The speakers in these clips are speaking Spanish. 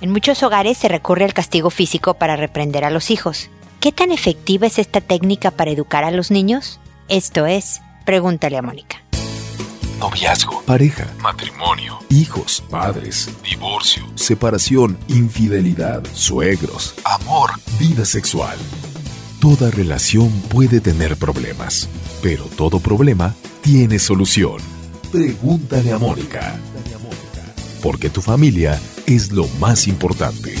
En muchos hogares se recurre al castigo físico para reprender a los hijos. ¿Qué tan efectiva es esta técnica para educar a los niños? Esto es, pregúntale a Mónica. Noviazgo, pareja, matrimonio, hijos, padres, divorcio, separación, infidelidad, suegros, amor, vida sexual. Toda relación puede tener problemas, pero todo problema tiene solución. Pregúntale a Mónica. Porque tu familia es lo más importante.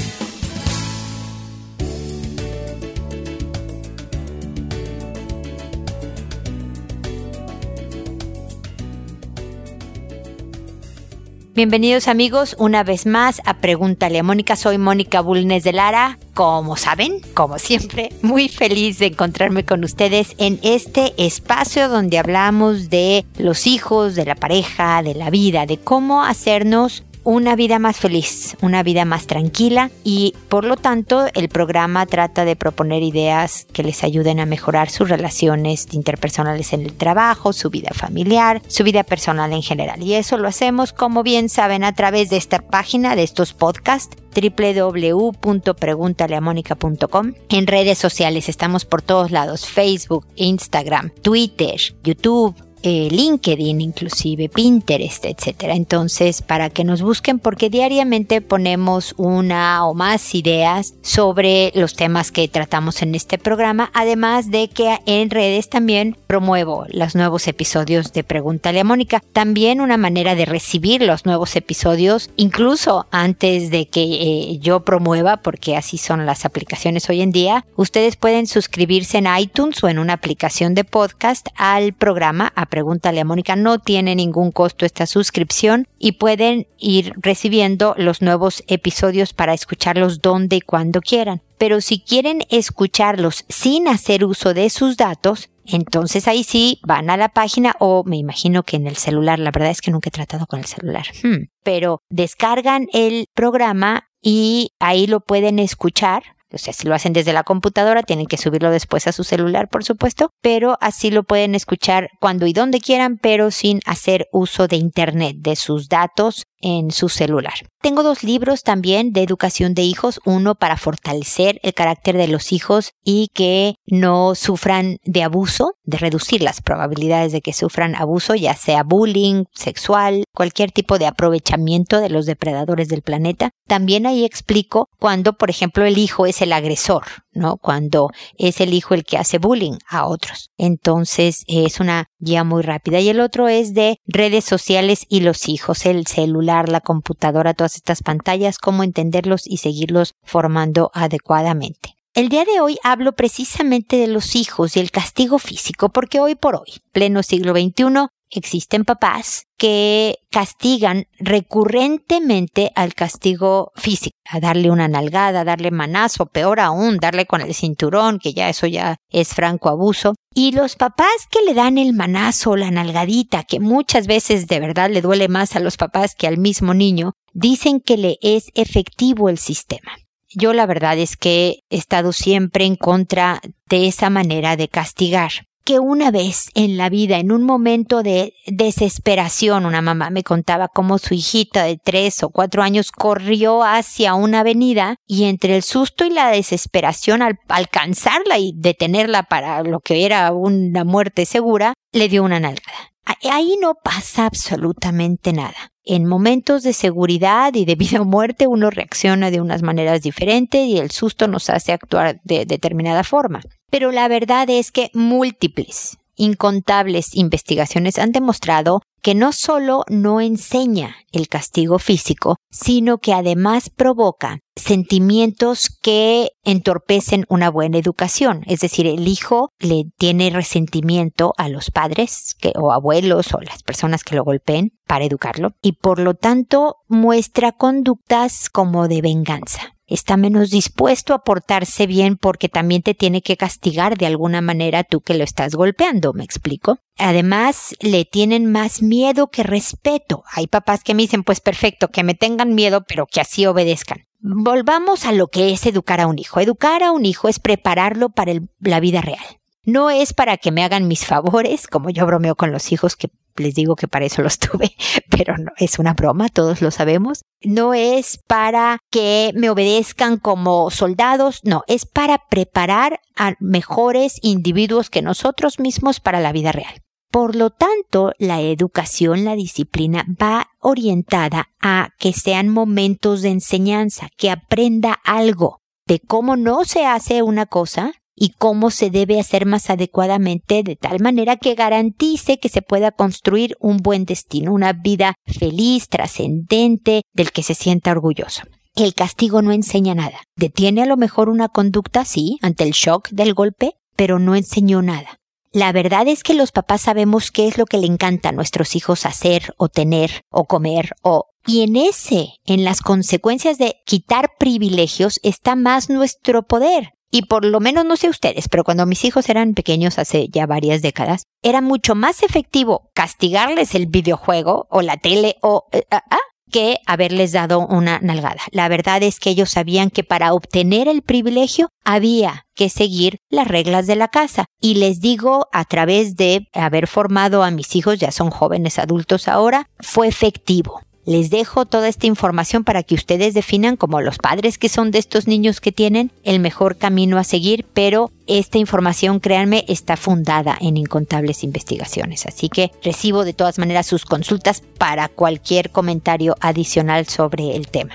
Bienvenidos amigos una vez más a Pregúntale a Mónica. Soy Mónica Bulnes de Lara. Como saben, como siempre, muy feliz de encontrarme con ustedes en este espacio donde hablamos de los hijos, de la pareja, de la vida, de cómo hacernos una vida más feliz, una vida más tranquila y por lo tanto el programa trata de proponer ideas que les ayuden a mejorar sus relaciones interpersonales en el trabajo, su vida familiar, su vida personal en general. Y eso lo hacemos, como bien saben, a través de esta página, de estos podcasts www.preguntaleamónica.com. En redes sociales estamos por todos lados, Facebook, Instagram, Twitter, YouTube, eh, LinkedIn, inclusive Pinterest, etcétera. Entonces, para que nos busquen, porque diariamente ponemos una o más ideas sobre los temas que tratamos en este programa, además de que en redes también promuevo los nuevos episodios de Pregúntale a Mónica. También una manera de recibir los nuevos episodios, incluso antes de que eh, yo promueva, porque así son las aplicaciones hoy en día, ustedes pueden suscribirse en iTunes o en una aplicación de podcast al programa a Pregúntale a Mónica. No tiene ningún costo esta suscripción y pueden ir recibiendo los nuevos episodios para escucharlos donde y cuando quieran. Pero si quieren escucharlos sin hacer uso de sus datos, entonces ahí sí van a la página o me imagino que en el celular, la verdad es que nunca he tratado con el celular, hmm. pero descargan el programa y ahí lo pueden escuchar o sea, si lo hacen desde la computadora, tienen que subirlo después a su celular, por supuesto, pero así lo pueden escuchar cuando y donde quieran, pero sin hacer uso de Internet, de sus datos en su celular. Tengo dos libros también de educación de hijos, uno para fortalecer el carácter de los hijos y que no sufran de abuso, de reducir las probabilidades de que sufran abuso, ya sea bullying, sexual, cualquier tipo de aprovechamiento de los depredadores del planeta. También ahí explico cuando, por ejemplo, el hijo es el agresor, ¿no? Cuando es el hijo el que hace bullying a otros. Entonces es una guía muy rápida. Y el otro es de redes sociales y los hijos, el celular, la computadora, todas estas pantallas, cómo entenderlos y seguirlos formando adecuadamente. El día de hoy hablo precisamente de los hijos y el castigo físico, porque hoy por hoy, pleno siglo XXI, existen papás que castigan recurrentemente al castigo físico, a darle una nalgada, darle manazo, peor aún, darle con el cinturón, que ya eso ya es franco abuso. Y los papás que le dan el manazo, la nalgadita, que muchas veces de verdad le duele más a los papás que al mismo niño, dicen que le es efectivo el sistema. Yo la verdad es que he estado siempre en contra de esa manera de castigar que una vez en la vida, en un momento de desesperación, una mamá me contaba cómo su hijita de tres o cuatro años corrió hacia una avenida y entre el susto y la desesperación al alcanzarla y detenerla para lo que era una muerte segura, le dio una nalgada. Ahí no pasa absolutamente nada. En momentos de seguridad y de vida o muerte uno reacciona de unas maneras diferentes y el susto nos hace actuar de determinada forma. Pero la verdad es que múltiples, incontables investigaciones han demostrado que no solo no enseña el castigo físico, sino que además provoca sentimientos que entorpecen una buena educación. Es decir, el hijo le tiene resentimiento a los padres o abuelos o las personas que lo golpeen para educarlo y por lo tanto muestra conductas como de venganza está menos dispuesto a portarse bien porque también te tiene que castigar de alguna manera tú que lo estás golpeando, ¿me explico? Además, le tienen más miedo que respeto. Hay papás que me dicen, pues perfecto, que me tengan miedo, pero que así obedezcan. Volvamos a lo que es educar a un hijo. Educar a un hijo es prepararlo para la vida real. No es para que me hagan mis favores, como yo bromeo con los hijos que les digo que para eso los tuve, pero no, es una broma, todos lo sabemos. No es para que me obedezcan como soldados, no, es para preparar a mejores individuos que nosotros mismos para la vida real. Por lo tanto, la educación, la disciplina va orientada a que sean momentos de enseñanza, que aprenda algo de cómo no se hace una cosa y cómo se debe hacer más adecuadamente de tal manera que garantice que se pueda construir un buen destino, una vida feliz, trascendente, del que se sienta orgulloso. El castigo no enseña nada. Detiene a lo mejor una conducta, sí, ante el shock del golpe, pero no enseñó nada. La verdad es que los papás sabemos qué es lo que le encanta a nuestros hijos hacer o tener o comer o... Y en ese, en las consecuencias de quitar privilegios, está más nuestro poder. Y por lo menos no sé ustedes, pero cuando mis hijos eran pequeños hace ya varias décadas, era mucho más efectivo castigarles el videojuego o la tele o eh, ah, ah, que haberles dado una nalgada. La verdad es que ellos sabían que para obtener el privilegio había que seguir las reglas de la casa. Y les digo, a través de haber formado a mis hijos, ya son jóvenes adultos ahora, fue efectivo. Les dejo toda esta información para que ustedes definan como los padres que son de estos niños que tienen el mejor camino a seguir, pero esta información, créanme, está fundada en incontables investigaciones. Así que recibo de todas maneras sus consultas para cualquier comentario adicional sobre el tema.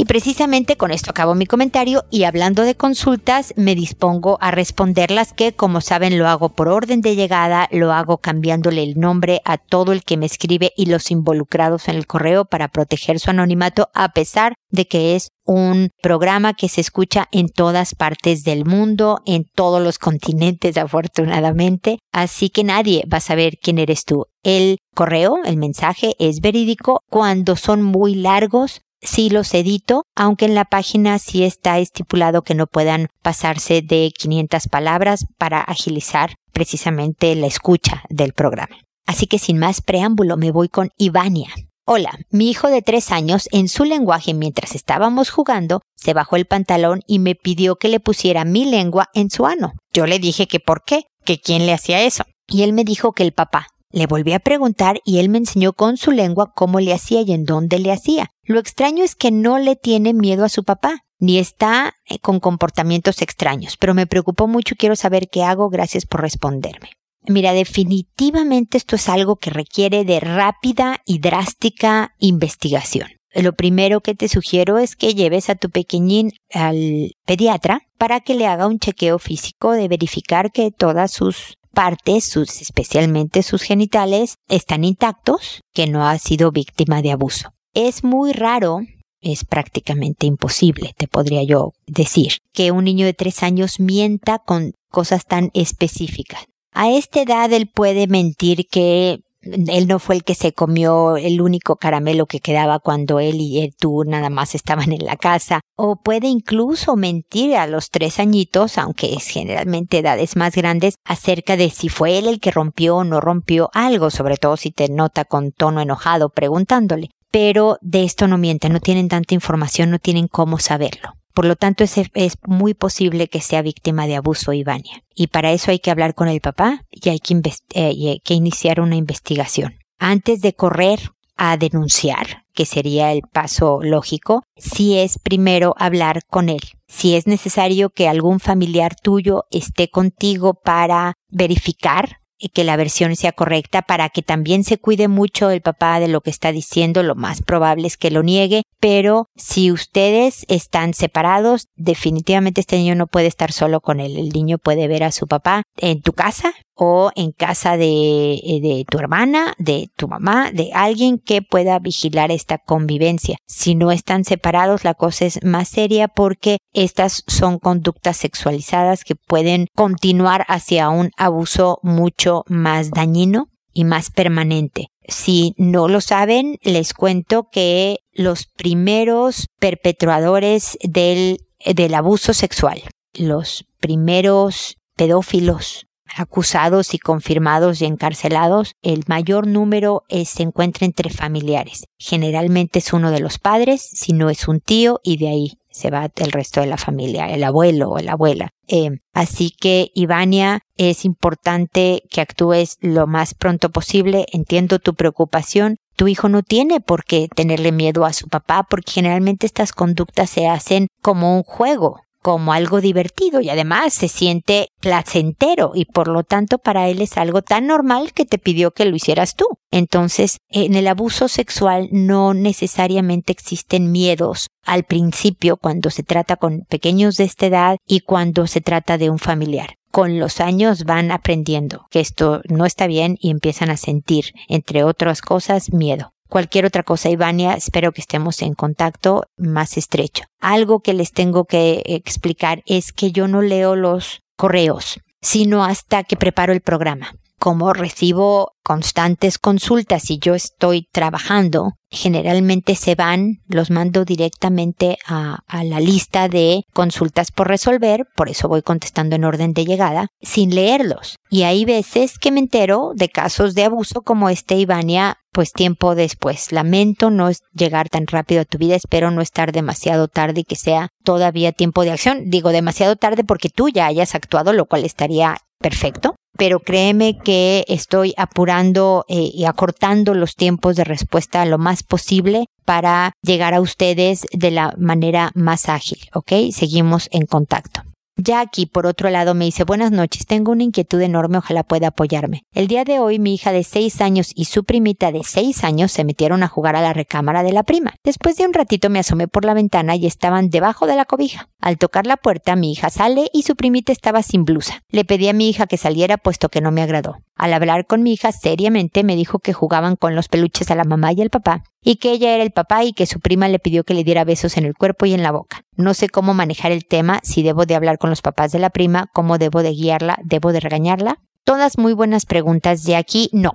Y precisamente con esto acabo mi comentario y hablando de consultas me dispongo a responderlas que como saben lo hago por orden de llegada, lo hago cambiándole el nombre a todo el que me escribe y los involucrados en el correo para proteger su anonimato a pesar de que es un programa que se escucha en todas partes del mundo, en todos los continentes afortunadamente, así que nadie va a saber quién eres tú. El correo, el mensaje es verídico cuando son muy largos, sí los edito, aunque en la página sí está estipulado que no puedan pasarse de 500 palabras para agilizar precisamente la escucha del programa. Así que sin más preámbulo me voy con Ivania. Hola, mi hijo de tres años en su lenguaje mientras estábamos jugando se bajó el pantalón y me pidió que le pusiera mi lengua en su ano. Yo le dije que por qué, que quién le hacía eso. Y él me dijo que el papá. Le volví a preguntar y él me enseñó con su lengua cómo le hacía y en dónde le hacía. Lo extraño es que no le tiene miedo a su papá, ni está eh, con comportamientos extraños, pero me preocupó mucho y quiero saber qué hago. Gracias por responderme. Mira, definitivamente esto es algo que requiere de rápida y drástica investigación. Lo primero que te sugiero es que lleves a tu pequeñín al pediatra para que le haga un chequeo físico de verificar que todas sus partes, sus, especialmente sus genitales, están intactos, que no ha sido víctima de abuso. Es muy raro, es prácticamente imposible, te podría yo decir, que un niño de tres años mienta con cosas tan específicas. A esta edad él puede mentir que él no fue el que se comió el único caramelo que quedaba cuando él y él, tú nada más estaban en la casa. O puede incluso mentir a los tres añitos, aunque es generalmente edades más grandes, acerca de si fue él el que rompió o no rompió algo, sobre todo si te nota con tono enojado preguntándole. Pero de esto no mienten, no tienen tanta información, no tienen cómo saberlo. Por lo tanto, es, es, muy posible que sea víctima de abuso Ivania. Y para eso hay que hablar con el papá y hay que, eh, que iniciar una investigación. Antes de correr a denunciar, que sería el paso lógico, si es primero hablar con él. Si es necesario que algún familiar tuyo esté contigo para verificar que la versión sea correcta para que también se cuide mucho el papá de lo que está diciendo, lo más probable es que lo niegue, pero si ustedes están separados, definitivamente este niño no puede estar solo con él, el niño puede ver a su papá en tu casa o en casa de, eh, tu hermana, de tu mamá, de alguien que pueda vigilar esta convivencia. Si no están separados, la cosa es más seria porque estas son conductas sexualizadas que pueden continuar hacia un abuso mucho más dañino y más permanente. Si no lo saben, les cuento que los primeros perpetuadores del, del abuso sexual, los primeros pedófilos acusados y confirmados y encarcelados, el mayor número se encuentra entre familiares. Generalmente es uno de los padres, si no es un tío, y de ahí se va el resto de la familia, el abuelo o la abuela. Eh, así que, Ivania, es importante que actúes lo más pronto posible. Entiendo tu preocupación. Tu hijo no tiene por qué tenerle miedo a su papá porque generalmente estas conductas se hacen como un juego como algo divertido y además se siente placentero y por lo tanto para él es algo tan normal que te pidió que lo hicieras tú. Entonces, en el abuso sexual no necesariamente existen miedos al principio cuando se trata con pequeños de esta edad y cuando se trata de un familiar con los años van aprendiendo que esto no está bien y empiezan a sentir, entre otras cosas, miedo cualquier otra cosa, Ivania, espero que estemos en contacto más estrecho. Algo que les tengo que explicar es que yo no leo los correos, sino hasta que preparo el programa. Como recibo constantes consultas y yo estoy trabajando, generalmente se van, los mando directamente a, la lista de consultas por resolver, por eso voy contestando en orden de llegada, sin leerlos. Y hay veces que me entero de casos de abuso como este Ivania, pues tiempo después. Lamento no llegar tan rápido a tu vida, espero no estar demasiado tarde y que sea todavía tiempo de acción. Digo demasiado tarde porque tú ya hayas actuado, lo cual estaría perfecto pero créeme que estoy apurando eh, y acortando los tiempos de respuesta lo más posible para llegar a ustedes de la manera más ágil, ¿ok? Seguimos en contacto. Jackie, por otro lado, me dice buenas noches, tengo una inquietud enorme, ojalá pueda apoyarme. El día de hoy mi hija de seis años y su primita de seis años se metieron a jugar a la recámara de la prima. Después de un ratito me asomé por la ventana y estaban debajo de la cobija. Al tocar la puerta mi hija sale y su primita estaba sin blusa. Le pedí a mi hija que saliera puesto que no me agradó. Al hablar con mi hija seriamente me dijo que jugaban con los peluches a la mamá y el papá y que ella era el papá y que su prima le pidió que le diera besos en el cuerpo y en la boca. No sé cómo manejar el tema, si debo de hablar con los papás de la prima, cómo debo de guiarla, debo de regañarla. Todas muy buenas preguntas de aquí, no,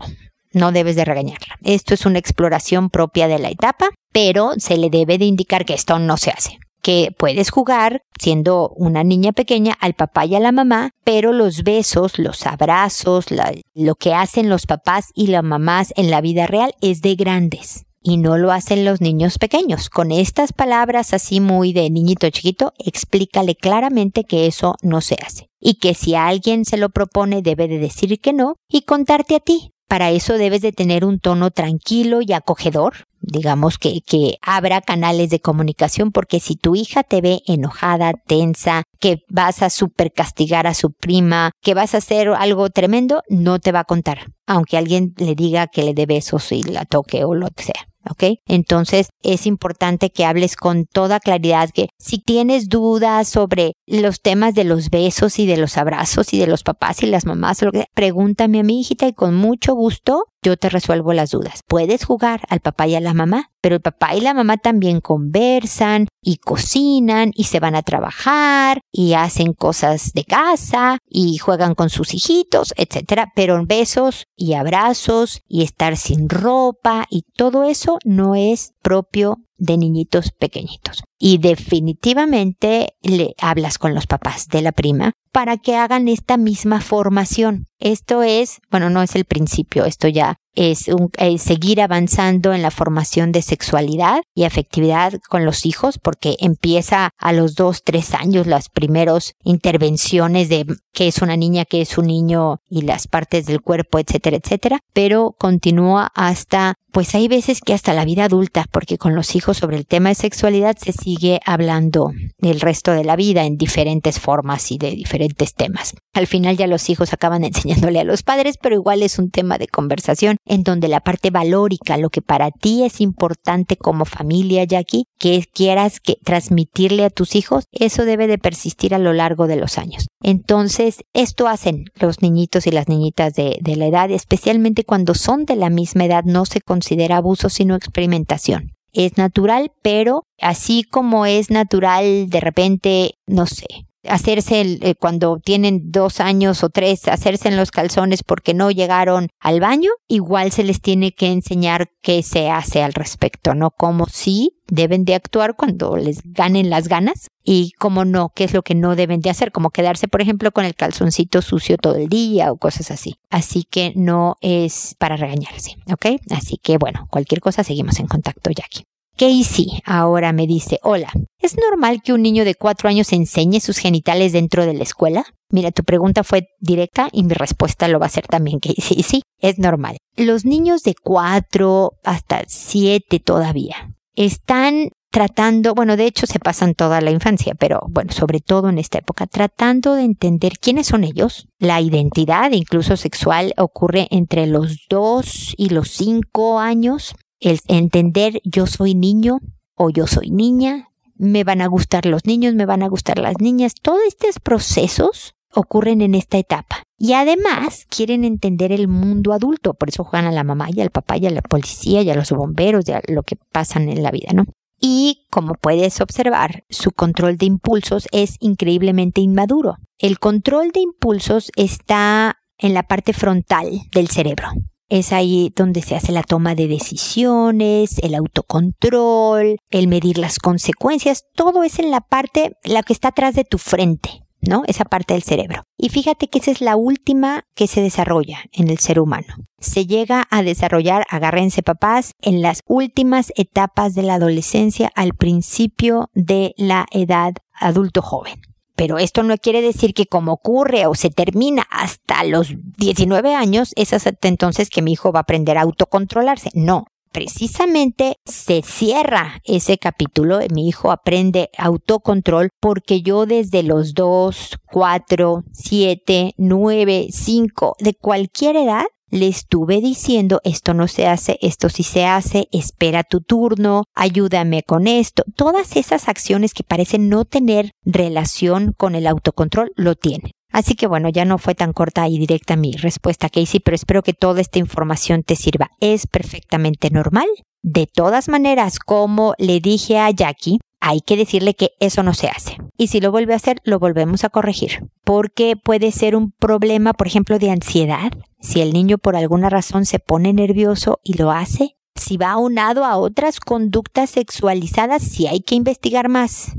no debes de regañarla. Esto es una exploración propia de la etapa, pero se le debe de indicar que esto no se hace que puedes jugar siendo una niña pequeña al papá y a la mamá, pero los besos, los abrazos, lo que hacen los papás y las mamás en la vida real es de grandes y no lo hacen los niños pequeños. Con estas palabras así muy de niñito chiquito, explícale claramente que eso no se hace y que si alguien se lo propone debe de decir que no y contarte a ti. Para eso debes de tener un tono tranquilo y acogedor, digamos que, que abra canales de comunicación porque si tu hija te ve enojada, tensa, que vas a super castigar a su prima, que vas a hacer algo tremendo, no te va a contar, aunque alguien le diga que le dé besos y la toque o lo que sea. ¿ok? Entonces es importante que hables con toda claridad que si tienes dudas sobre los temas de los besos y de los abrazos y de los papás y las mamás, lo que, pregúntame a mi hijita y con mucho gusto yo te resuelvo las dudas. Puedes jugar al papá y a la mamá, pero el papá y la mamá también conversan y cocinan y se van a trabajar y hacen cosas de casa y juegan con sus hijitos, etcétera. Pero besos y abrazos y estar sin ropa y todo eso no es propio de niñitos pequeñitos. Y definitivamente le hablas con los papás de la prima para que hagan esta misma formación. Esto es, bueno, no es el principio, esto ya es, un, seguir avanzando en la formación de sexualidad y afectividad con los hijos, porque empieza a los dos, tres años las primeros intervenciones de qué es una niña, qué es un niño y las partes del cuerpo, etcétera, etcétera, pero continúa hasta, pues hay veces que hasta la vida adulta, porque con los hijos sobre el tema de sexualidad se sigue hablando el resto de la vida en diferentes formas y de diferentes temas. Al final ya los hijos acaban enseñándole a los padres, pero igual es un tema de conversación en donde la parte valórica, lo que para ti es importante como familia, Jackie, que quieras que transmitirle a tus hijos, eso debe de persistir a lo largo de los años. Entonces, esto hacen los niñitos y las niñitas de, de la edad, especialmente cuando son de la misma edad, no se considera abuso, sino experimentación es natural, pero así como es natural de repente, no sé, hacerse eh, cuando tienen dos años o tres, hacerse en los calzones porque no llegaron al baño, igual se les tiene que enseñar qué se hace al respecto, ¿no? Como si deben de actuar cuando les ganen las ganas y como no, qué es lo que no deben de hacer, como quedarse, por ejemplo, con el calzoncito sucio todo el día o cosas así. Así que no es para regañarse, ¿ok? Así que bueno, cualquier cosa seguimos en contacto, Jackie. Casey ahora me dice, hola, ¿es normal que un niño de cuatro años enseñe sus genitales dentro de la escuela? Mira, tu pregunta fue directa y mi respuesta lo va a ser también Casey. Sí, es normal. Los niños de cuatro hasta siete todavía están tratando, bueno, de hecho se pasan toda la infancia, pero bueno, sobre todo en esta época, tratando de entender quiénes son ellos. La identidad, incluso sexual, ocurre entre los dos y los cinco años. El entender yo soy niño o yo soy niña, me van a gustar los niños, me van a gustar las niñas. Todos estos procesos ocurren en esta etapa. Y además quieren entender el mundo adulto, por eso juegan a la mamá y al papá y a la policía y a los bomberos y a lo que pasan en la vida, ¿no? y, como puedes observar, su control de impulsos es increíblemente inmaduro. El control de impulsos está en la parte frontal del cerebro. Es ahí donde se hace la toma de decisiones, el autocontrol, el medir las consecuencias, todo es en la parte, la que está atrás de tu frente. ¿no? Esa parte del cerebro. Y fíjate que esa es la última que se desarrolla en el ser humano. Se llega a desarrollar, agárrense papás, en las últimas etapas de la adolescencia al principio de la edad adulto joven. Pero esto no quiere decir que como ocurre o se termina hasta los 19 años, es hasta entonces que mi hijo va a aprender a autocontrolarse. No, precisamente se cierra ese capítulo, mi hijo aprende autocontrol porque yo desde los 2, 4, 7, 9, 5, de cualquier edad, le estuve diciendo esto no se hace, esto sí se hace, espera tu turno, ayúdame con esto. Todas esas acciones que parecen no tener relación con el autocontrol lo tienen. Así que bueno, ya no fue tan corta y directa mi respuesta, Casey, pero espero que toda esta información te sirva. Es perfectamente normal. De todas maneras, como le dije a Jackie, hay que decirle que eso no se hace. Y si lo vuelve a hacer, lo volvemos a corregir. Porque puede ser un problema, por ejemplo, de ansiedad. Si el niño por alguna razón se pone nervioso y lo hace, si va aunado a otras conductas sexualizadas, sí hay que investigar más.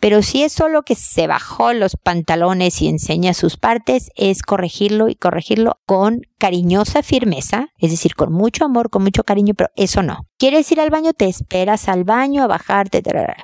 Pero si es solo que se bajó los pantalones y enseña sus partes, es corregirlo y corregirlo con cariñosa firmeza, es decir, con mucho amor, con mucho cariño, pero eso no. ¿Quieres ir al baño? Te esperas al baño a bajarte.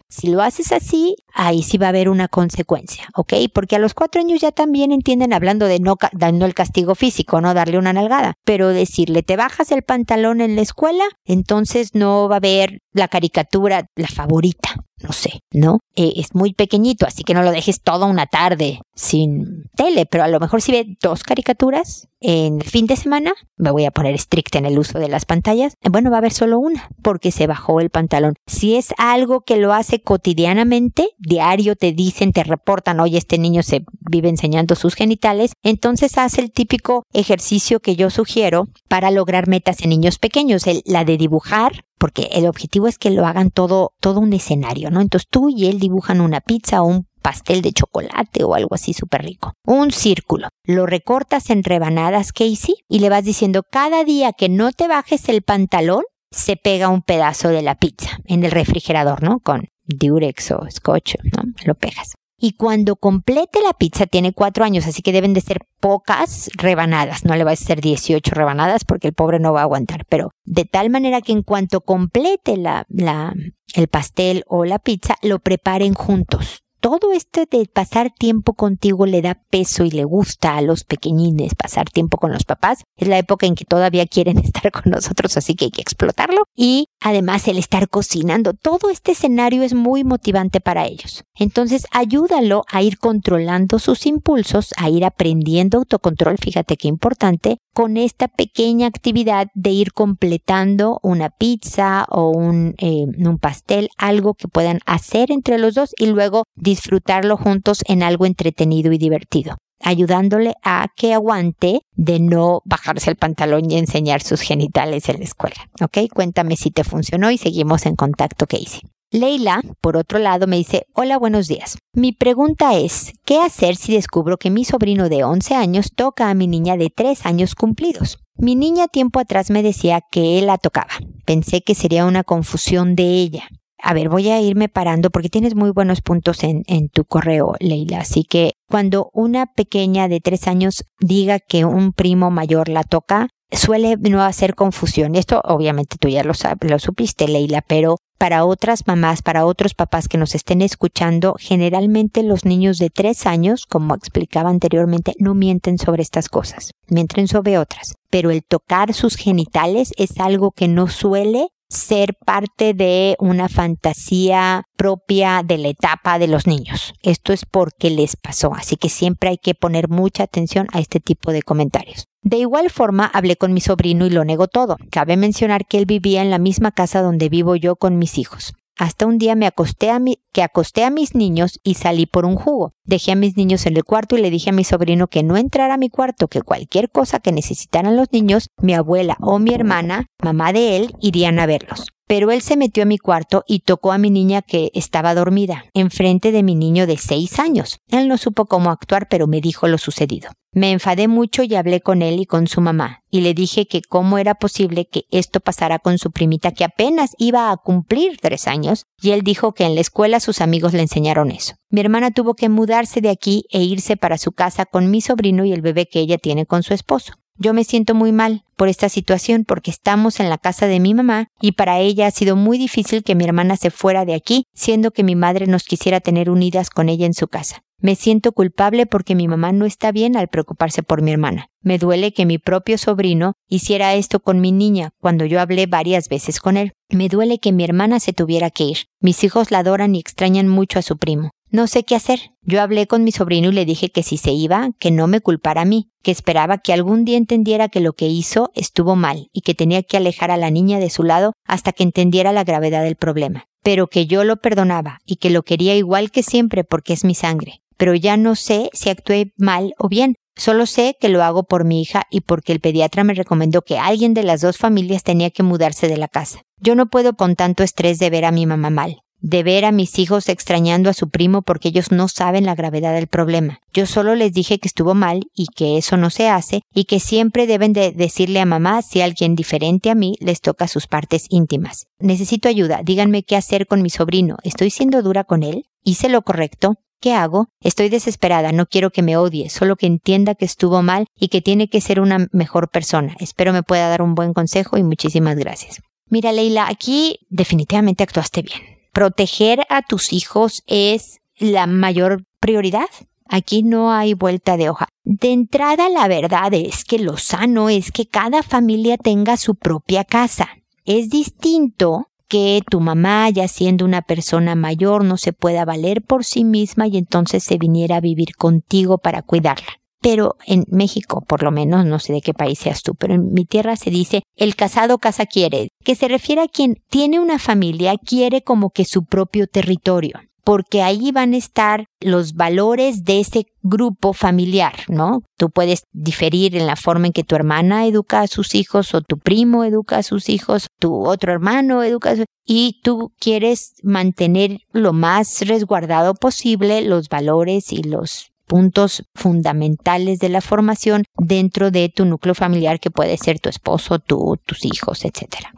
Si lo haces así, ahí sí va a haber una consecuencia, ¿ok? Porque a los cuatro años ya también entienden hablando de no dando el castigo físico, no darle una nalgada, pero decirle te bajas el pantalón en la escuela, entonces no va a haber la caricatura, la favorita, no sé, ¿no? Eh, es muy pequeñito, así que no lo dejes toda una tarde sin tele, pero a lo mejor si ve dos caricaturas en fin de semana, me voy a poner estricta en el uso de las pantallas, bueno, va a haber solo una, porque se bajó el pantalón. Si es algo que lo hace cotidianamente, diario te dicen, te reportan, oye, este niño se vive enseñando sus genitales, entonces hace el típico ejercicio que yo sugiero para lograr metas en niños pequeños, el, la de dibujar porque el objetivo es que lo hagan todo, todo un escenario, ¿no? Entonces tú y él dibujan una pizza o un pastel de chocolate o algo así súper rico. Un círculo. Lo recortas en rebanadas, Casey, y le vas diciendo cada día que no te bajes el pantalón, se pega un pedazo de la pizza en el refrigerador, ¿no? Con Durex o Scotch, ¿no? Lo pegas y cuando complete la pizza tiene cuatro años, así que deben de ser pocas rebanadas. No le va a ser 18 rebanadas porque el pobre no va a aguantar, pero de tal manera que en cuanto complete la, la, el pastel o la pizza, lo preparen juntos todo esto de pasar tiempo contigo le da peso y le gusta a los pequeñines pasar tiempo con los papás. Es la época en que todavía quieren estar con nosotros, así que hay que explotarlo. Y además el estar cocinando, todo este escenario es muy motivante para ellos. Entonces ayúdalo a ir controlando sus impulsos, a ir aprendiendo autocontrol, fíjate qué importante, con esta pequeña actividad de ir completando una pizza o un, eh, un pastel, algo que puedan hacer entre los dos y luego disfrutarlo juntos en algo entretenido y divertido ayudándole a que aguante de no bajarse el pantalón y enseñar sus genitales en la escuela. ¿Ok? Cuéntame si te funcionó y seguimos en contacto, Casey. Leila, por otro lado, me dice, hola, buenos días. Mi pregunta es, ¿qué hacer si descubro que mi sobrino de 11 años toca a mi niña de 3 años cumplidos? Mi niña tiempo atrás me decía que él la tocaba. Pensé que sería una confusión de ella. A ver, voy a irme parando porque tienes muy buenos puntos en, en tu correo, Leila. Así que cuando una pequeña de 3 años diga que un primo mayor la toca, suele no hacer confusión. Esto obviamente tú ya lo, lo supiste, Leila, pero para otras mamás, para otros papás que nos estén escuchando, generalmente los niños de tres años, como explicaba anteriormente, no mienten sobre estas cosas, mienten sobre otras. Pero el tocar sus genitales es algo que no suele ser parte de una fantasía propia de la etapa de los niños. Esto es porque les pasó, así que siempre hay que poner mucha atención a este tipo de comentarios. De igual forma, hablé con mi sobrino y lo negó todo. Cabe mencionar que él vivía en la misma casa donde vivo yo con mis hijos. Hasta un día me acosté a mi, que acosté a mis niños y salí por un jugo. Dejé a mis niños en el cuarto y le dije a mi sobrino que no entrara a mi cuarto, que cualquier cosa que necesitaran los niños, mi abuela o mi hermana, mamá de él, irían a verlos. Pero él se metió a mi cuarto y tocó a mi niña que estaba dormida, enfrente de mi niño de seis años. Él no supo cómo actuar, pero me dijo lo sucedido. Me enfadé mucho y hablé con él y con su mamá, y le dije que cómo era posible que esto pasara con su primita que apenas iba a cumplir tres años, y él dijo que en la escuela sus amigos le enseñaron eso. Mi hermana tuvo que mudarse de aquí e irse para su casa con mi sobrino y el bebé que ella tiene con su esposo. Yo me siento muy mal por esta situación porque estamos en la casa de mi mamá y para ella ha sido muy difícil que mi hermana se fuera de aquí, siendo que mi madre nos quisiera tener unidas con ella en su casa. Me siento culpable porque mi mamá no está bien al preocuparse por mi hermana. Me duele que mi propio sobrino hiciera esto con mi niña cuando yo hablé varias veces con él. Me duele que mi hermana se tuviera que ir. Mis hijos la adoran y extrañan mucho a su primo. No sé qué hacer. Yo hablé con mi sobrino y le dije que si se iba, que no me culpara a mí, que esperaba que algún día entendiera que lo que hizo estuvo mal y que tenía que alejar a la niña de su lado hasta que entendiera la gravedad del problema, pero que yo lo perdonaba y que lo quería igual que siempre porque es mi sangre. Pero ya no sé si actué mal o bien, Solo sé que lo hago por mi hija y porque el pediatra me recomendó que alguien de las dos familias tenía que mudarse de la casa. Yo no puedo con tanto estrés de ver a mi mamá mal de ver a mis hijos extrañando a su primo porque ellos no saben la gravedad del problema. Yo solo les dije que estuvo mal y que eso no se hace y que siempre deben de decirle a mamá si alguien diferente a mí les toca sus partes íntimas. Necesito ayuda, díganme qué hacer con mi sobrino. ¿Estoy siendo dura con él? ¿Hice lo correcto? ¿Qué hago? Estoy desesperada, no quiero que me odie, solo que entienda que estuvo mal y que tiene que ser una mejor persona. Espero me pueda dar un buen consejo y muchísimas gracias. Mira, Leila, aquí definitivamente actuaste bien proteger a tus hijos es la mayor prioridad. Aquí no hay vuelta de hoja. De entrada, la verdad es que lo sano es que cada familia tenga su propia casa. Es distinto que tu mamá, ya siendo una persona mayor, no se pueda valer por sí misma y entonces se viniera a vivir contigo para cuidarla pero en México, por lo menos, no sé de qué país seas tú, pero en mi tierra se dice el casado casa quiere, que se refiere a quien tiene una familia, quiere como que su propio territorio porque ahí van a estar los valores de ese grupo familiar, ¿no? Tú puedes diferir en la forma en que tu hermana educa a sus hijos o tu primo educa a sus hijos, tu otro hermano educa a sus y tú quieres mantener lo más resguardado posible los valores y los puntos fundamentales de la formación dentro de tu núcleo familiar que puede ser tu esposo, tú, tus hijos, etcétera.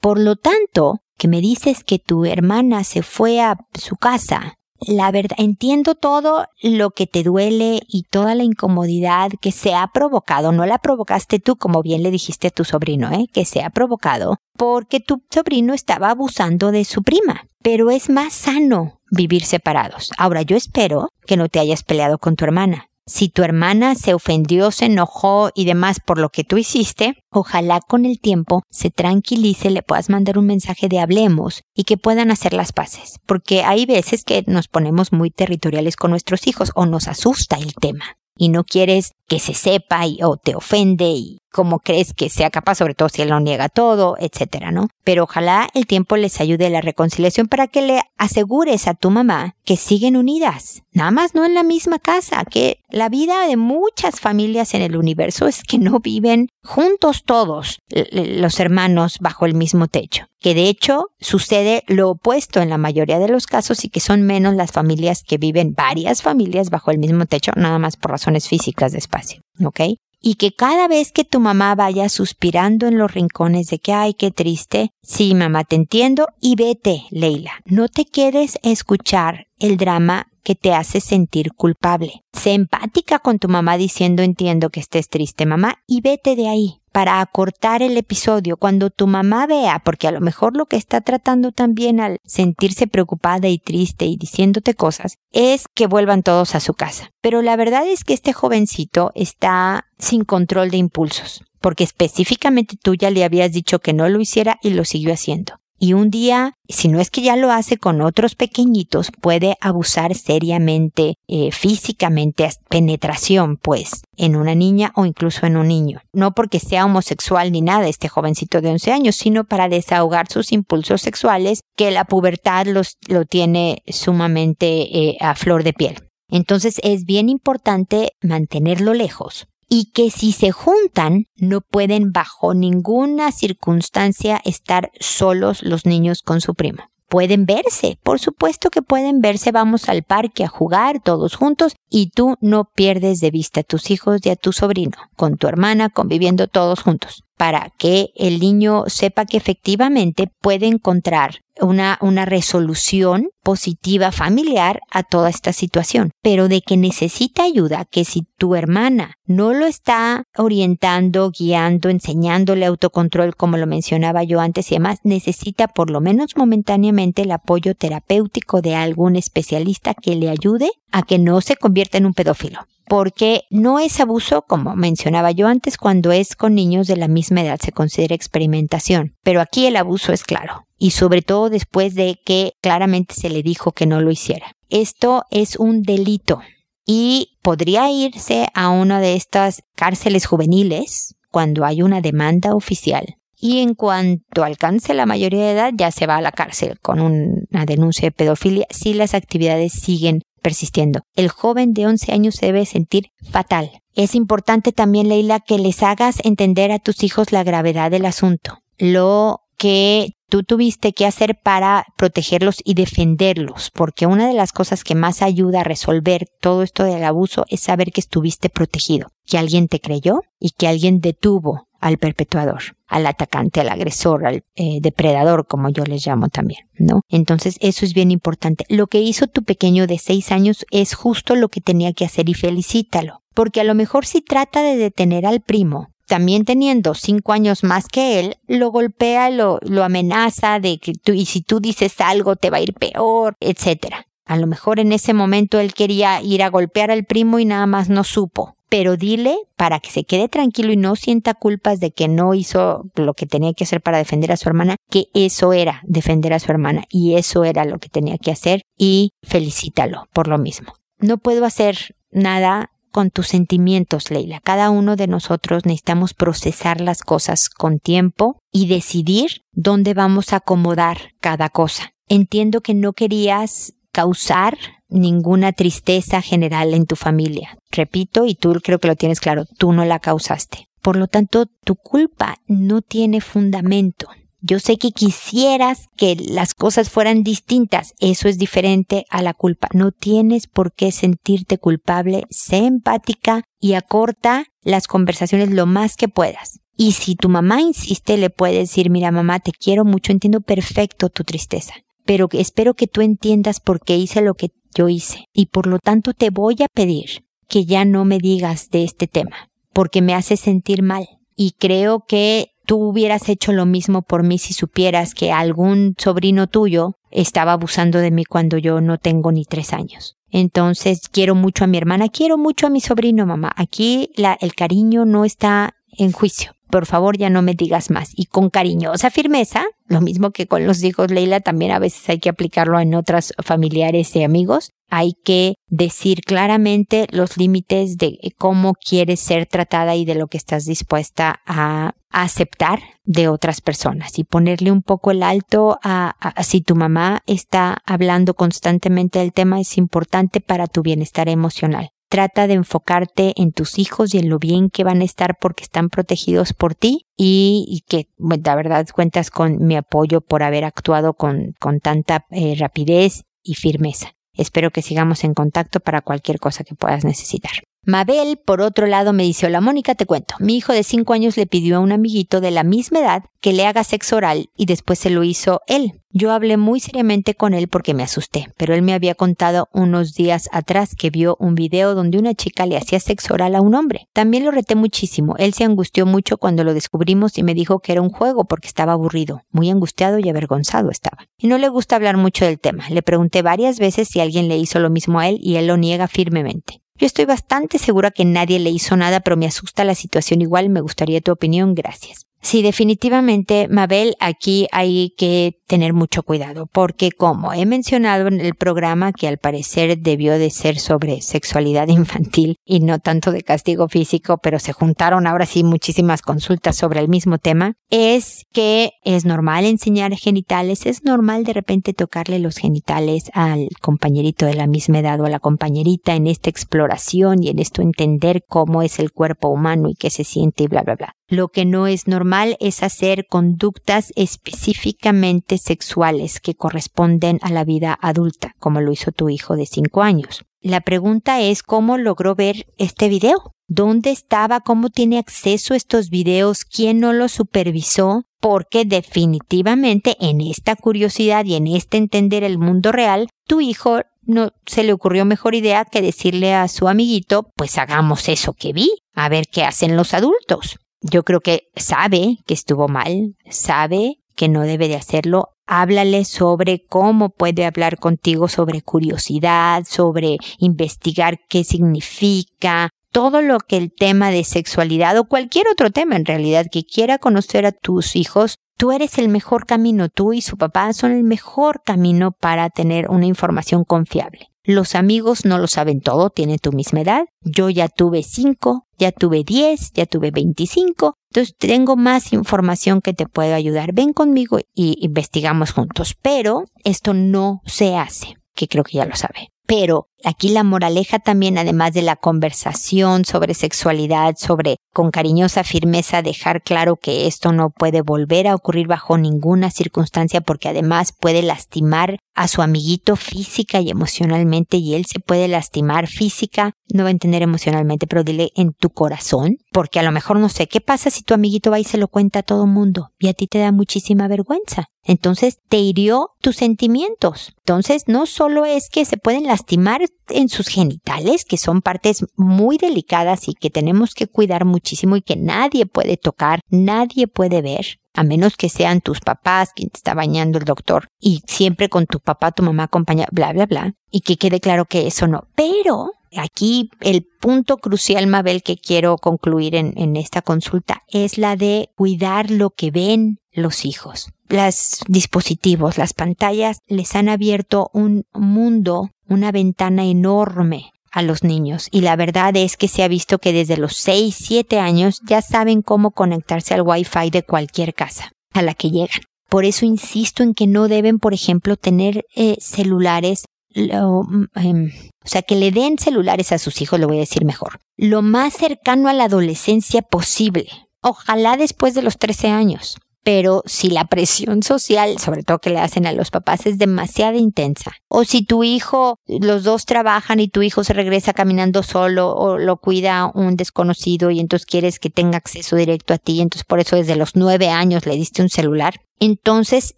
Por lo tanto, que me dices que tu hermana se fue a su casa, la verdad, entiendo todo lo que te duele y toda la incomodidad que se ha provocado. No la provocaste tú, como bien le dijiste a tu sobrino, ¿eh? que se ha provocado porque tu sobrino estaba abusando de su prima. Pero es más sano vivir separados. Ahora yo espero que no te hayas peleado con tu hermana. Si tu hermana se ofendió, se enojó y demás por lo que tú hiciste, ojalá con el tiempo se tranquilice, le puedas mandar un mensaje de hablemos y que puedan hacer las paces. Porque hay veces que nos ponemos muy territoriales con nuestros hijos o nos asusta el tema y no quieres que se sepa y, o te ofende y cómo crees que sea capaz, sobre todo si él no niega todo, etcétera, ¿no? Pero ojalá el tiempo les ayude a la reconciliación para que le asegures a tu mamá que siguen unidas, nada más no en la misma casa, que la vida de muchas familias en el universo es que no viven juntos todos los hermanos bajo el mismo techo, que de hecho sucede lo opuesto en la mayoría de los casos y que son menos las familias que viven varias familias bajo el mismo techo, nada más por razones físicas de espacio, ¿ok? Y que cada vez que tu mamá vaya suspirando en los rincones de que ay, qué triste, sí, mamá, te entiendo y vete, Leila. No te quedes a escuchar el drama que te hace sentir culpable. Sé empática con tu mamá diciendo entiendo que estés triste, mamá, y vete de ahí para acortar el episodio. Cuando tu mamá vea, porque a lo mejor lo que está tratando también al sentirse preocupada y triste y diciéndote cosas, es que vuelvan todos a su casa. Pero la verdad es que este jovencito está sin control de impulsos, porque específicamente tú ya le habías dicho que no lo hiciera y lo siguió haciendo y un día, si no es que ya lo hace con otros pequeñitos, puede abusar seriamente, eh, físicamente, penetración, pues, en una niña o incluso en un niño. No porque sea homosexual ni nada este jovencito de 11 años, sino para desahogar sus impulsos sexuales que la pubertad los, lo tiene sumamente eh, a flor de piel. Entonces es bien importante mantenerlo lejos y que si se juntan no pueden bajo ninguna circunstancia estar solos los niños con su primo. Pueden verse, por supuesto que pueden verse, vamos al parque a jugar todos juntos y tú no pierdes de vista a tus hijos y a tu sobrino, con tu hermana conviviendo todos juntos, para que el niño sepa que efectivamente puede encontrar una, una resolución positiva familiar a toda esta situación, pero de que necesita ayuda, que si tu hermana no lo está orientando, guiando, enseñándole autocontrol, como lo mencionaba yo antes y demás, necesita por lo menos momentáneamente el apoyo terapéutico de algún especialista que le ayude a que no se convierta en un pedófilo porque no es abuso, como mencionaba yo antes, cuando es con niños de la misma edad se considera experimentación, pero aquí el abuso es claro y sobre todo después de que claramente se le dijo que no lo hiciera. Esto es un delito y podría irse a una de estas cárceles juveniles cuando hay una demanda oficial. Y en cuanto alcance la mayoría de edad, ya se va a la cárcel con una denuncia de pedofilia si las actividades siguen persistiendo. El joven de 11 años se debe sentir fatal. Es importante también, Leila, que les hagas entender a tus hijos la gravedad del asunto, lo que tú tuviste que hacer para protegerlos y defenderlos, porque una de las cosas que más ayuda a resolver todo esto del abuso es saber que estuviste protegido, que alguien te creyó y que alguien detuvo al perpetuador, al atacante, al agresor, al eh, depredador, como yo les llamo también, ¿no? Entonces eso es bien importante. Lo que hizo tu pequeño de seis años es justo lo que tenía que hacer y felicítalo, porque a lo mejor si trata de detener al primo, también teniendo cinco años más que él, lo golpea, lo, lo amenaza de que tú, y si tú dices algo te va a ir peor, etcétera. A lo mejor en ese momento él quería ir a golpear al primo y nada más no supo. Pero dile para que se quede tranquilo y no sienta culpas de que no hizo lo que tenía que hacer para defender a su hermana, que eso era defender a su hermana y eso era lo que tenía que hacer y felicítalo por lo mismo. No puedo hacer nada con tus sentimientos, Leila. Cada uno de nosotros necesitamos procesar las cosas con tiempo y decidir dónde vamos a acomodar cada cosa. Entiendo que no querías causar ninguna tristeza general en tu familia. Repito, y tú creo que lo tienes claro, tú no la causaste. Por lo tanto, tu culpa no tiene fundamento. Yo sé que quisieras que las cosas fueran distintas. Eso es diferente a la culpa. No tienes por qué sentirte culpable. Sé empática y acorta las conversaciones lo más que puedas. Y si tu mamá insiste, le puedes decir, mira mamá, te quiero mucho, entiendo perfecto tu tristeza, pero espero que tú entiendas por qué hice lo que yo hice. Y por lo tanto te voy a pedir que ya no me digas de este tema, porque me hace sentir mal. Y creo que tú hubieras hecho lo mismo por mí si supieras que algún sobrino tuyo estaba abusando de mí cuando yo no tengo ni tres años. Entonces quiero mucho a mi hermana, quiero mucho a mi sobrino, mamá. Aquí la, el cariño no está en juicio por favor ya no me digas más. Y con cariñosa firmeza, lo mismo que con los hijos Leila, también a veces hay que aplicarlo en otras familiares y amigos. Hay que decir claramente los límites de cómo quieres ser tratada y de lo que estás dispuesta a aceptar de otras personas y ponerle un poco el alto a, a, si tu mamá está hablando constantemente del tema es importante para tu bienestar emocional. Trata de enfocarte en tus hijos y en lo bien que van a estar porque están protegidos por ti y, que la verdad cuentas con mi apoyo por haber actuado con, con tanta eh, rapidez y firmeza. Espero que sigamos en contacto para cualquier cosa que puedas necesitar. Mabel, por otro lado, me dice, hola Mónica, te cuento. Mi hijo de 5 años le pidió a un amiguito de la misma edad que le haga sexo oral y después se lo hizo él. Yo hablé muy seriamente con él porque me asusté, pero él me había contado unos días atrás que vio un video donde una chica le hacía sexo oral a un hombre. También lo reté muchísimo. Él se angustió mucho cuando lo descubrimos y me dijo que era un juego porque estaba aburrido, muy angustiado y avergonzado estaba. Y no le gusta hablar mucho del tema. Le pregunté varias veces si alguien le hizo lo mismo a él y él lo niega firmemente. Yo estoy bastante segura que nadie le hizo nada, pero me asusta la situación igual. Me gustaría tu opinión. Gracias. Sí, definitivamente, Mabel, aquí hay que tener mucho cuidado, porque como he mencionado en el programa, que al parecer debió de ser sobre sexualidad infantil y no tanto de castigo físico, pero se juntaron ahora sí muchísimas consultas sobre el mismo tema, es que es normal enseñar genitales, es normal de repente tocarle los genitales al compañerito de la misma edad o a la compañerita en esta exploración y en esto entender cómo es el cuerpo humano y qué se siente y bla, bla, bla. Lo que no es normal es hacer conductas específicamente sexuales que corresponden a la vida adulta, como lo hizo tu hijo de 5 años. La pregunta es cómo logró ver este video. ¿Dónde estaba? ¿Cómo tiene acceso a estos videos? ¿Quién no lo supervisó? Porque definitivamente en esta curiosidad y en este entender el mundo real, tu hijo no se le ocurrió mejor idea que decirle a su amiguito, pues hagamos eso que vi, a ver qué hacen los adultos yo creo que sabe que estuvo mal, sabe que no debe de hacerlo. Háblale sobre cómo puede hablar contigo sobre curiosidad, sobre investigar qué significa, todo lo que el tema de sexualidad o cualquier otro tema en realidad que quiera conocer a tus hijos, tú eres el mejor camino, tú y su papá son el mejor camino para tener una información confiable. Los amigos no lo saben todo, tienen tu misma edad. Yo ya tuve cinco, ya tuve diez, ya tuve veinticinco. Entonces tengo más información que te puedo ayudar. Ven conmigo y investigamos juntos. Pero esto no se hace, que creo que ya lo sabe. Pero aquí la moraleja también, además de la conversación sobre sexualidad, sobre con cariñosa firmeza dejar claro que esto no puede volver a ocurrir bajo ninguna circunstancia porque además puede lastimar a su amiguito física y emocionalmente y él se puede lastimar física, no va a entender emocionalmente, pero dile en tu corazón, porque a lo mejor no sé qué pasa si tu amiguito va y se lo cuenta a todo mundo y a ti te da muchísima vergüenza. Entonces te hirió tus sentimientos. Entonces no solo es que se pueden lastimar en sus genitales, que son partes muy delicadas y que tenemos que cuidar muchísimo y que nadie puede tocar, nadie puede ver, a menos que sean tus papás quien te está bañando el doctor y siempre con tu papá, tu mamá acompaña, bla, bla, bla, y que quede claro que eso no. Pero aquí el punto crucial, Mabel, que quiero concluir en, en esta consulta es la de cuidar lo que ven los hijos. Los dispositivos, las pantallas les han abierto un mundo, una ventana enorme a los niños y la verdad es que se ha visto que desde los 6, 7 años ya saben cómo conectarse al Wi-Fi de cualquier casa a la que llegan. Por eso insisto en que no deben, por ejemplo, tener eh, celulares, mm, em, o sea, que le den celulares a sus hijos, lo voy a decir mejor, lo más cercano a la adolescencia posible. Ojalá después de los 13 años pero si la presión social, sobre todo que le hacen a los papás, es demasiado intensa, o si tu hijo, los dos trabajan y tu hijo se regresa caminando solo o lo cuida un desconocido y entonces quieres que tenga acceso directo a ti, entonces por eso desde los nueve años le diste un celular, entonces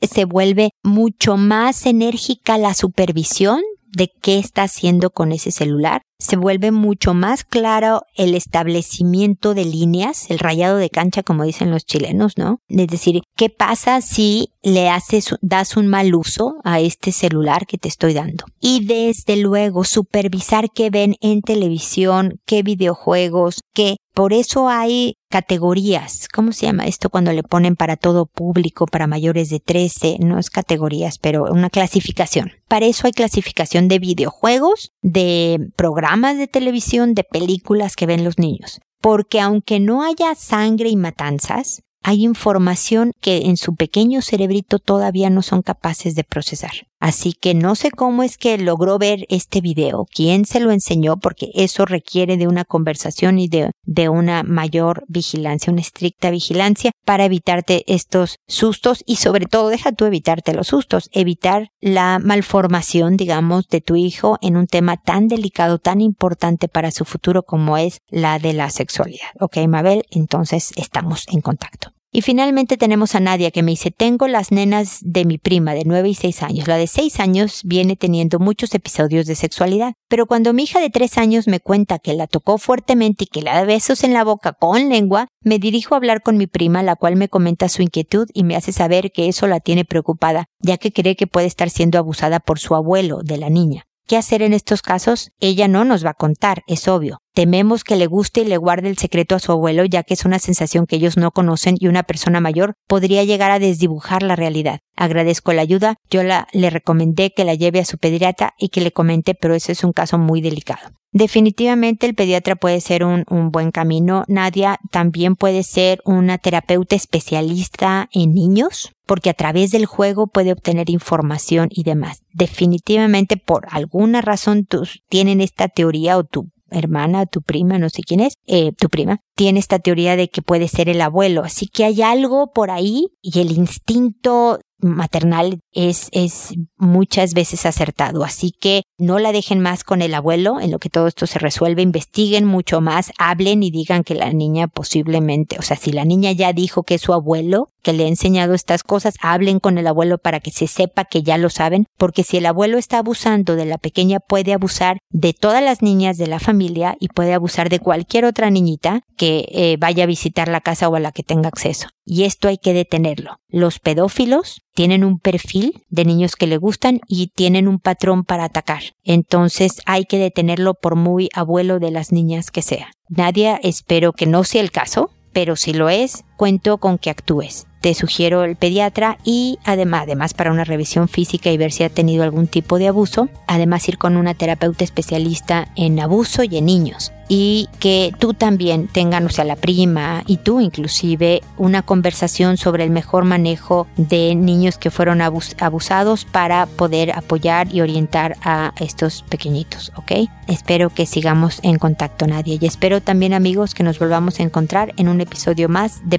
se vuelve mucho más enérgica la supervisión de qué está haciendo con ese celular se vuelve mucho más claro el establecimiento de líneas, el rayado de cancha, como dicen los chilenos, ¿no? Es decir, ¿qué pasa si le haces, das un mal uso a este celular que te estoy dando? Y desde luego, supervisar qué ven en televisión, qué videojuegos, qué por eso hay categorías. ¿Cómo se llama esto cuando le ponen para todo público, para mayores de 13? No es categorías, pero una clasificación. Para eso hay clasificación de videojuegos, de programas de televisión, de películas que ven los niños. Porque aunque no haya sangre y matanzas, hay información que en su pequeño cerebrito todavía no son capaces de procesar. Así que no sé cómo es que logró ver este video, quién se lo enseñó, porque eso requiere de una conversación y de, una mayor vigilancia, una estricta vigilancia para evitarte estos sustos y sobre todo deja tú evitarte los sustos, evitar la malformación, digamos, de tu hijo en un tema tan delicado, tan importante para su futuro como es la de la sexualidad. Ok, Mabel, entonces estamos en contacto. Y finalmente tenemos a Nadia que me dice, tengo las nenas de mi prima de 9 y 6 años. La de 6 años viene teniendo muchos episodios de sexualidad, pero cuando mi hija de 3 años me cuenta que la tocó fuertemente y que le da besos en la boca con lengua, me dirijo a hablar con mi prima, la cual me comenta su inquietud y me hace saber que eso la tiene preocupada, ya que cree que puede estar siendo abusada por su abuelo de la niña. ¿Qué hacer en estos casos? Ella no nos va a contar, es obvio. Tememos que le guste y le guarde el secreto a su abuelo, ya que es una sensación que ellos no conocen y una persona mayor podría llegar a desdibujar la realidad. Agradezco la ayuda, yo la, le recomendé que la lleve a su pediatra y que le comente, pero ese es un caso muy delicado. Definitivamente el pediatra puede ser un, buen camino. Nadia también puede ser una terapeuta especialista en niños, porque a través del juego puede obtener información y demás. Definitivamente por alguna razón tú tienen esta teoría o tu hermana, tu prima, no sé quién es, eh, tu prima, tiene esta teoría de que puede ser el abuelo. Así que hay algo por ahí y el instinto maternal es, es muchas veces acertado. Así que no la dejen más con el abuelo en lo que todo esto se resuelve. Investiguen mucho más, hablen y digan que la niña posiblemente, o sea, si la niña ya dijo que es su abuelo, que le ha enseñado estas cosas, hablen con el abuelo para que se sepa que ya lo saben, porque si el abuelo está abusando de la pequeña, puede abusar de todas las niñas de la familia y puede abusar de cualquier otra niñita que eh, vaya a visitar la casa o a la que tenga acceso. Y esto hay que detenerlo. Los pedófilos tienen un perfil de niños que le gustan y tienen un patrón para atacar. Entonces hay que detenerlo por muy abuelo de las niñas que sea. Nadia, espero que no sea el caso, pero si lo es, cuento con que actúes. Te sugiero el pediatra y además, además para una revisión física y ver si ha tenido algún tipo de abuso, además ir con una terapeuta especialista en abuso y en niños. Y que tú también tengan, o sea, la prima y tú inclusive, una conversación sobre el mejor manejo de niños que fueron abusados para poder apoyar y orientar a estos pequeñitos, ¿ok? Espero que sigamos en contacto, Nadia, y espero también, amigos, que nos volvamos a encontrar en un episodio más de